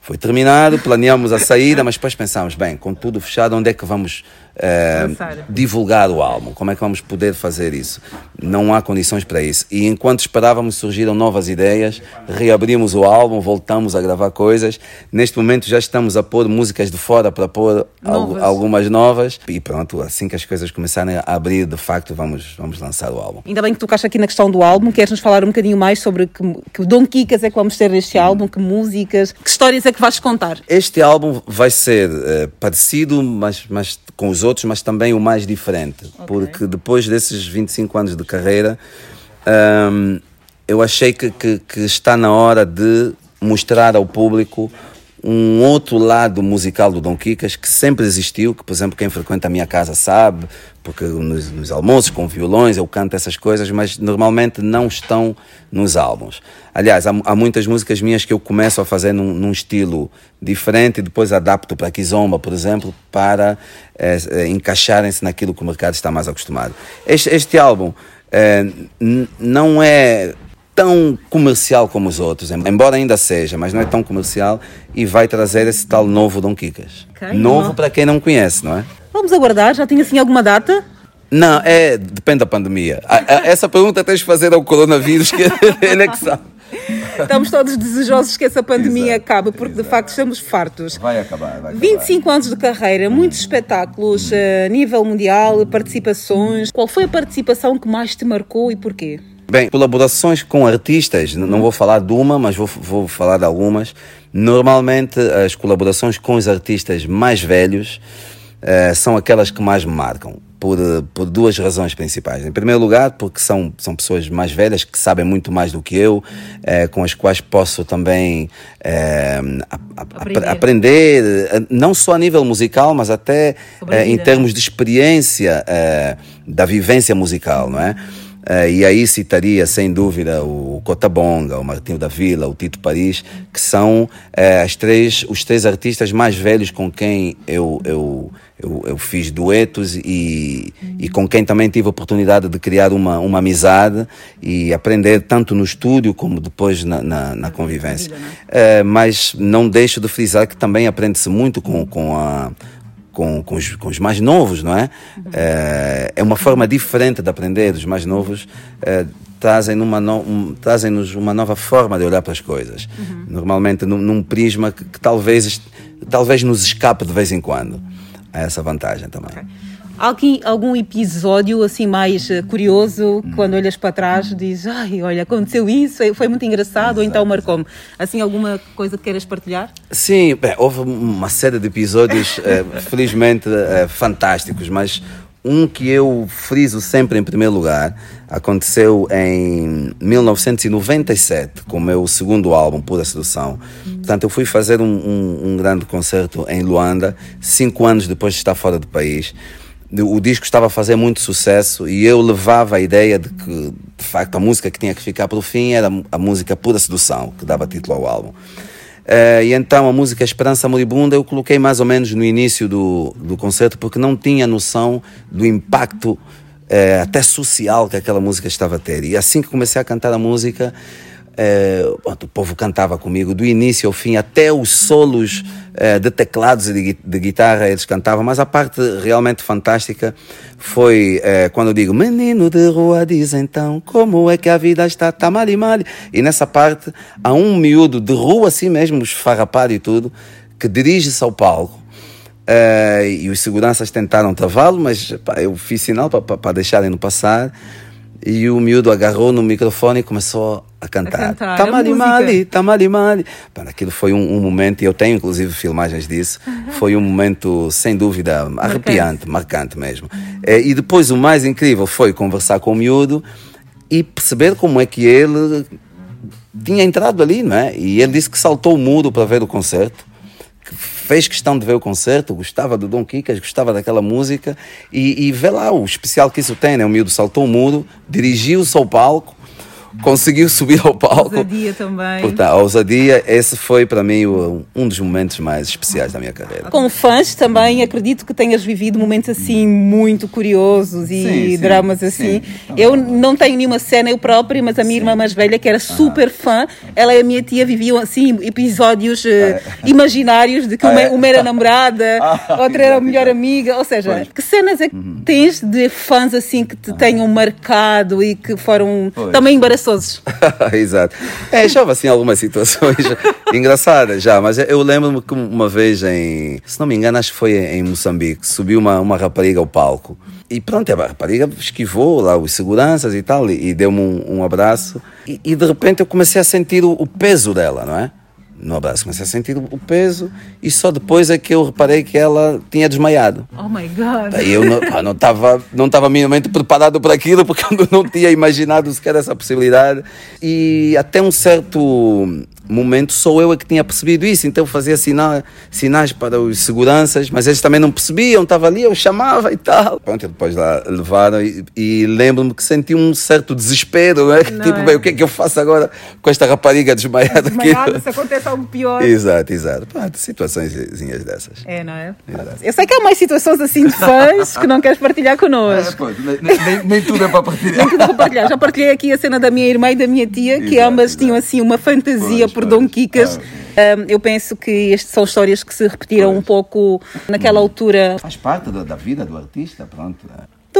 Foi terminado, planeamos a saída, mas depois pensamos, bem, com tudo fechado, onde é que vamos é, divulgar o álbum. Como é que vamos poder fazer isso? Não há condições para isso. E enquanto esperávamos, surgiram novas ideias, reabrimos o álbum, voltamos a gravar coisas. Neste momento já estamos a pôr músicas de fora para pôr novas. algumas novas. E pronto, assim que as coisas começarem a abrir, de facto, vamos, vamos lançar o álbum. Ainda bem que tocaste aqui na questão do álbum. Queres-nos falar um bocadinho mais sobre que, que Dom Kikas é que vamos ter neste álbum, que músicas, que histórias é que vais contar? Este álbum vai ser uh, parecido, mas, mas com os outros, mas também o mais diferente. Okay. Porque depois desses 25 anos de carreira, um, eu achei que, que, que está na hora de mostrar ao público um outro lado musical do Dom Quicas que sempre existiu, que por exemplo quem frequenta a minha casa sabe, porque nos, nos, almoços com violões eu canto essas coisas, mas normalmente não estão nos álbuns. Aliás, há, há muitas músicas minhas que eu começo a fazer num, num estilo diferente e depois adapto para Kizomba, por exemplo, para é, encaixarem-se naquilo que o mercado está mais acostumado. Este, este álbum é, não é tão comercial como os outros, embora ainda seja, mas não é tão comercial e vai trazer esse tal novo Dom Quicas. Okay, novo para quem não conhece, não é? Vamos aguardar, já tem assim alguma data? Não, é, depende da pandemia. essa pergunta tens de fazer ao coronavírus, que ele é que sabe. Estamos todos desejosos que essa pandemia Exato. acabe, porque Exato. de facto estamos fartos. Vai acabar, vai acabar. 25 anos de carreira, muitos espetáculos a nível mundial, participações. Qual foi a participação que mais te marcou e porquê? Bem, colaborações com artistas, não vou falar de uma, mas vou, vou falar de algumas. Normalmente, as colaborações com os artistas mais velhos uh, são aquelas que mais me marcam. Por, por, duas razões principais. Em primeiro lugar, porque são, são pessoas mais velhas que sabem muito mais do que eu, eh, com as quais posso também eh, a, a, aprender. aprender. não só a nível musical, mas até eh, em termos de experiência da vivência musical, não é? Uh, e aí citaria, sem dúvida, o Cotabonga, o Martinho da Vila, o Tito Paris, que são uh, as três, os três artistas mais velhos com quem eu, eu, eu, eu fiz duetos e, e com quem também tive a oportunidade de criar uma, uma amizade e aprender tanto no estúdio como depois na, na, na convivência. Uh, mas não deixo de frisar que também aprende-se muito com, com a com, com, os, com os mais novos, não é? É, é uma forma diferente de aprender. Os mais novos é, trazem-nos uma, no, um, trazem uma nova forma de olhar para as coisas. Uhum. Normalmente num, num prisma que, que, talvez, talvez nos escape de vez em quando. Há essa vantagem também. Okay. Alguém, algum episódio assim mais eh, curioso, quando olhas para trás, dizes, ai, olha, aconteceu isso, foi muito engraçado, Exato. ou então marcou-me. Assim, alguma coisa que queiras partilhar? Sim, bem, houve uma série de episódios, eh, felizmente, eh, fantásticos, mas um que eu friso sempre em primeiro lugar aconteceu em 1997, com o meu segundo álbum, Pura Sedução. Portanto, eu fui fazer um, um, um grande concerto em Luanda, cinco anos depois de estar fora do país o disco estava a fazer muito sucesso e eu levava a ideia de que, de facto, a música que tinha que ficar para o fim era a música Pura Sedução, que dava título ao álbum. Uh, e então a música Esperança Moribunda eu coloquei mais ou menos no início do, do concerto porque não tinha noção do impacto uh, até social que aquela música estava a ter. E assim que comecei a cantar a música, uh, o povo cantava comigo do início ao fim, até os solos de teclados e de, de, guitarra eles cantavam, mas a parte realmente fantástica foi uh, quando eu digo Menino de rua diz então como é que a vida está, tá mali. E nessa parte há um miúdo de rua assim mesmo, esfarrapado e tudo, que dirige-se ao palco Uh, e os seguranças tentaram travá-lo, mas pá, eu fiz sinal para deixarem no passar. E o miúdo agarrou no microfone e começou a cantar. A cantar tamali mali, tamali mali. Aquilo foi um, um, momento, e eu tenho inclusive filmagens disso, foi um momento sem dúvida arrepiante, marcante, marcante mesmo. É, e depois o mais incrível foi conversar com o miúdo e perceber como é que ele tinha entrado ali, não é? E ele disse que saltou o muro para ver o concerto fez questão de ver o concerto, gostava do Dom Kikas, gostava daquela música e, e vê lá o especial que isso tem, né? O miúdo saltou o muro, dirigiu-se ao palco, conseguiu subir ao palco. Ousadia também. Portanto, a ousadia, esse foi para mim o, um dos momentos mais especiais da minha carreira. Com fãs também, acredito que tenhas vivido momentos assim muito curiosos e sim, dramas assim. Sim. Eu não tenho nenhuma cena eu própria, mas a minha sim. irmã mais velha, que era super fã, ela e a minha tia viviam assim episódios uh, imaginários de que uma, uma era namorada, ah, outra era a melhor amiga. Ou seja, pois. que cenas é que uhum. tens de fãs assim que te tenham marcado e que foram pois. também embaraçosos? Embaraçosos. Exato. É, já houve assim algumas situações engraçadas já, mas eu lembro-me que uma vez em, se não me engano, acho que foi em Moçambique, subiu uma, uma rapariga ao palco. E pronto, a rapariga esquivou lá os seguranças e tal, e, e deu-me um, um, abraço. E, e, de repente eu comecei a sentir o, o peso dela, não é? No abraço. Comecei a sentir o peso e só depois é que eu reparei que ela tinha desmaiado. Oh my God! Aí eu não estava não estava minimamente preparado para aquilo porque eu não tinha imaginado sequer essa possibilidade. E até um certo momento sou eu que tinha percebido isso, então eu fazia sinal, sinais para os seguranças, mas eles também não percebiam, estava ali, eu chamava e tal. Pronto, depois lá levaram e, e lembro-me que senti um certo desespero, né? Não tipo, é? bem, o que é que eu faço agora com esta rapariga desmaiada? Desmaiada, se acontece algo pior. Exato, exato. Pronto, situações dessas. É, não é? Exato. Eu sei que há mais situações assim de fãs que não queres partilhar connosco. É, pois, nem, nem, nem, tudo é para partilhar. nem tudo é para partilhar. Já partilhei aqui a cena da minha irmã e da minha tia, que exato, ambas exato. tinham assim uma fantasia pois, por Dom Kikas. Ah, um, eu penso que estas são histórias que se repetiram pois. um pouco naquela altura. Faz parte da, da vida do artista, pronto.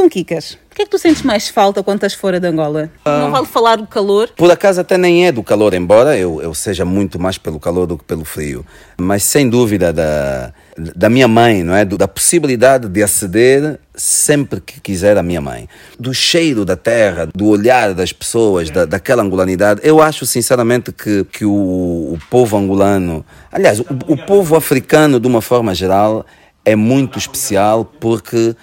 Dom Kikas, o que é que tu sentes mais falta quando estás fora de Angola? Uh, não vale falar do calor? Por acaso até nem é do calor, embora eu, eu seja muito mais pelo calor do que pelo frio. Mas sem dúvida da, da minha mãe, não é? Da possibilidade de aceder sempre que quiser à minha mãe. Do cheiro da terra, do olhar das pessoas, da, daquela angolanidade. Eu acho sinceramente que, que o, o povo angolano, aliás, o, o povo africano de uma forma geral, é muito especial porque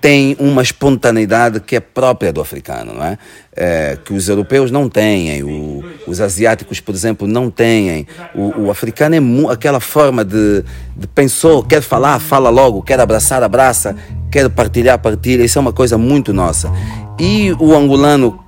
tem uma espontaneidade que é própria do africano, não é? é que os europeus não têm, o, os asiáticos, por exemplo, não têm. O, o africano é aquela forma de, de pensou, quer falar, fala logo, quer abraçar, abraça, quer partilhar, partilha. Isso é uma coisa muito nossa. E o angolano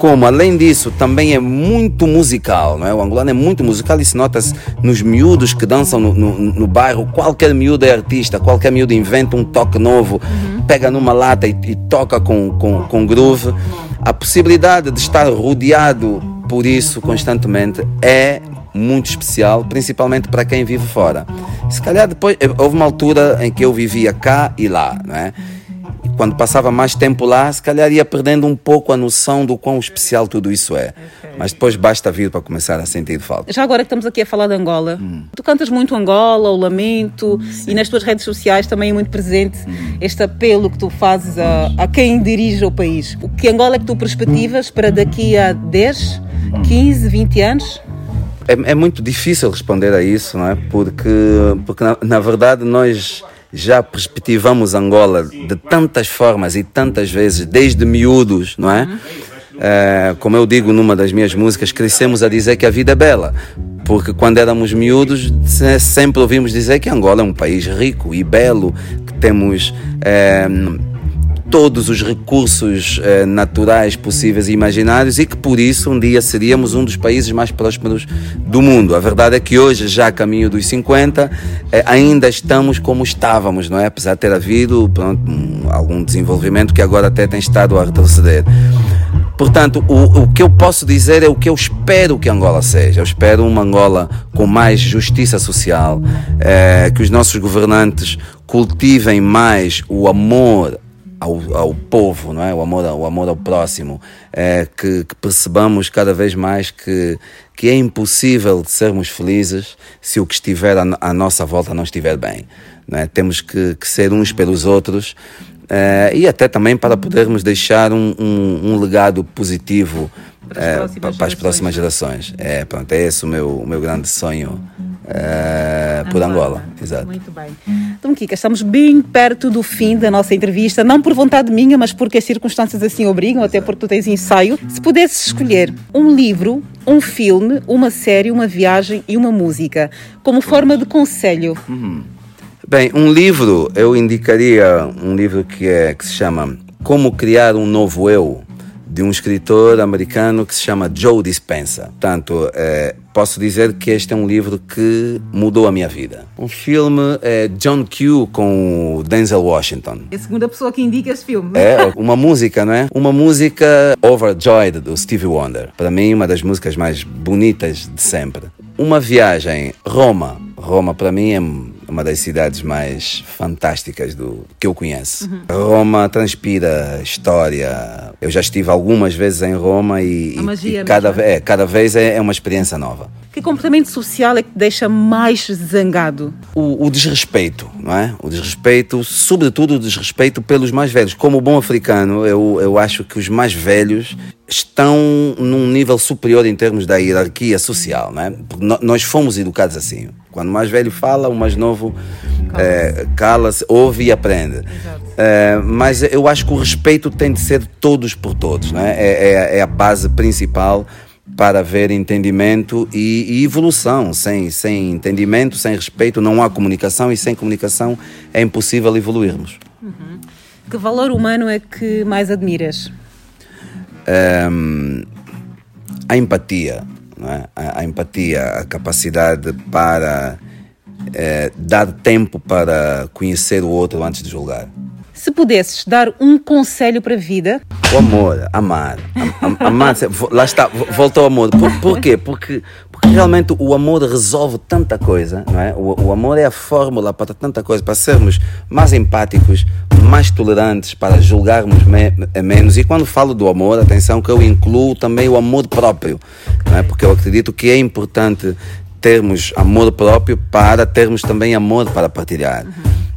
como, além disso, também é muito musical, não é? O angolano é muito musical e se nota -se nos miúdos que dançam no, no, no, bairro. Qualquer miúdo é artista, qualquer miúdo inventa um toque novo, uhum. pega numa lata e, e toca com, com, com groove. A possibilidade de estar rodeado por isso constantemente é muito especial, principalmente para quem vive fora. Se calhar depois houve uma altura em que eu vivia cá e lá, não é? Quando passava mais tempo lá, se calhar ia perdendo um pouco a noção do quão especial tudo isso é. Okay. Mas depois basta vir para começar a sentir falta. Já agora que estamos aqui a falar de Angola, hum. tu cantas muito Angola, o lamento, Sim. e nas tuas redes sociais também é muito presente hum. este apelo que tu fazes a, a quem dirige o país. O que Angola é que tu perspectivas para daqui a 10, 15, 20 anos? É, é muito difícil responder a isso, não é? Porque, porque na, na verdade nós já perspectivamos Angola de tantas formas e tantas vezes, desde miúdos, não é? é? como eu digo numa das minhas músicas, crescemos a dizer que a vida é bela. Porque quando éramos miúdos, sempre ouvimos dizer que Angola é um país rico e belo, que temos. É, todos os recursos eh, naturais possíveis e imaginários e que por isso um dia seríamos um dos países mais prósperos do mundo. A verdade é que hoje, já a caminho dos 50, eh, ainda estamos como estávamos, não é? Apesar de ter havido pronto, um, algum desenvolvimento que agora até tem estado a retroceder. Portanto, o, o que eu posso dizer é o que eu espero que Angola seja. Eu espero uma Angola com mais justiça social, eh, que os nossos governantes cultivem mais o amor ao, ao povo, não é? o, amor, o amor ao próximo, é, que, que, percebamos cada vez mais que, que é impossível sermos felizes se o que estiver à, à nossa volta não estiver bem. Não é? Temos que, que ser uns pelos outros é, e até também para podermos deixar um, um, um legado positivo para as, é, para, para as próximas gerações. É, pronto, é esse o meu, o meu grande sonho uh, por Angola. Exato. Muito bem. Então, Kika, estamos bem perto do fim da nossa entrevista, não por vontade minha, mas porque as circunstâncias assim obrigam, até porque tu tens ensaio. Se pudesses escolher um livro, um filme, uma série, uma viagem e uma música, como forma de conselho. Uhum. Bem, um livro, eu indicaria um livro que, é, que se chama Como Criar um Novo Eu, de um escritor americano que se chama Joe Dispenza. Portanto, é, posso dizer que este é um livro que mudou a minha vida. Um filme é John Q com Denzel Washington. É a segunda pessoa que indica esse filme. É, uma música, não é? Uma música Overjoyed do Stevie Wonder. Para mim, uma das músicas mais bonitas de sempre. Uma viagem Roma. Roma para mim é uma das cidades mais fantásticas do que eu conheço. Uhum. Roma transpira história. Eu já estive algumas vezes em Roma e, e cada, é, cada vez é, é uma experiência nova. Que comportamento social é que te deixa mais zangado? O, o, desrespeito, não é? O desrespeito, sobretudo o desrespeito pelos mais velhos. Como bom africano, eu, eu acho que os mais velhos estão num nível superior em termos da hierarquia social, não é? Porque nós fomos educados assim. Quando o mais velho fala, o mais novo cala-se, é, cala ouve e aprende. É, mas eu acho que o respeito tem de ser todos por todos, não é? É, é, é a base principal para haver entendimento e, e, evolução. Sem, sem entendimento, sem respeito, não há comunicação e sem comunicação é impossível evoluirmos. Uhum. Que valor humano é que mais admiras? Um, a empatia, é? a, a, empatia, a capacidade para é, dar tempo para conhecer o outro antes de julgar. Se pudesses dar um conselho para a vida. O amor, amar. Am, amar, lá está, voltou ao amor. Por, por quê? Porque realmente o amor resolve tanta coisa, não é? O, o amor é a fórmula para tanta coisa, para sermos mais empáticos, mais tolerantes, para julgarmos me, menos. E quando falo do amor, atenção que eu incluo também o amor próprio, não é? Porque eu acredito que é importante termos amor próprio para termos também amor para partilhar. Uhum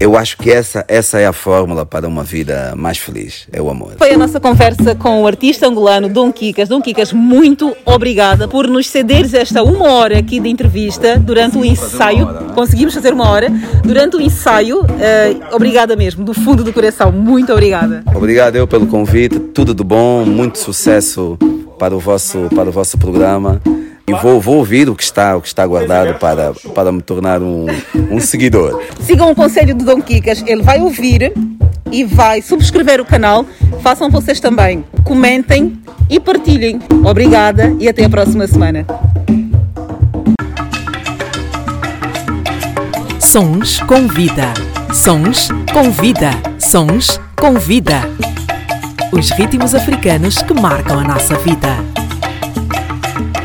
eu acho que essa, essa é a fórmula para uma vida mais feliz, é o amor. Foi a nossa conversa com o artista angolano Dom Kikas. Dom Kikas, muito obrigada por nos cederes esta uma hora aqui de entrevista durante o ensaio. é? Conseguimos fazer uma hora. Durante o ensaio, eh, obrigada mesmo, do fundo do coração. Muito obrigada. Obrigado eu pelo convite, tudo de bom, muito sucesso para o vosso, para o vosso programa. E vou, vou ouvir o que está, o que está guardado para, para me tornar um, um seguidor. Sigam o conselho do Dom Kikas, ele vai ouvir e vai subscrever o canal. Façam vocês também. Comentem e partilhem. Obrigada e até a próxima semana. Sons com vida. Sons com vida. Sons com vida. Os ritmos africanos que marcam a nossa vida.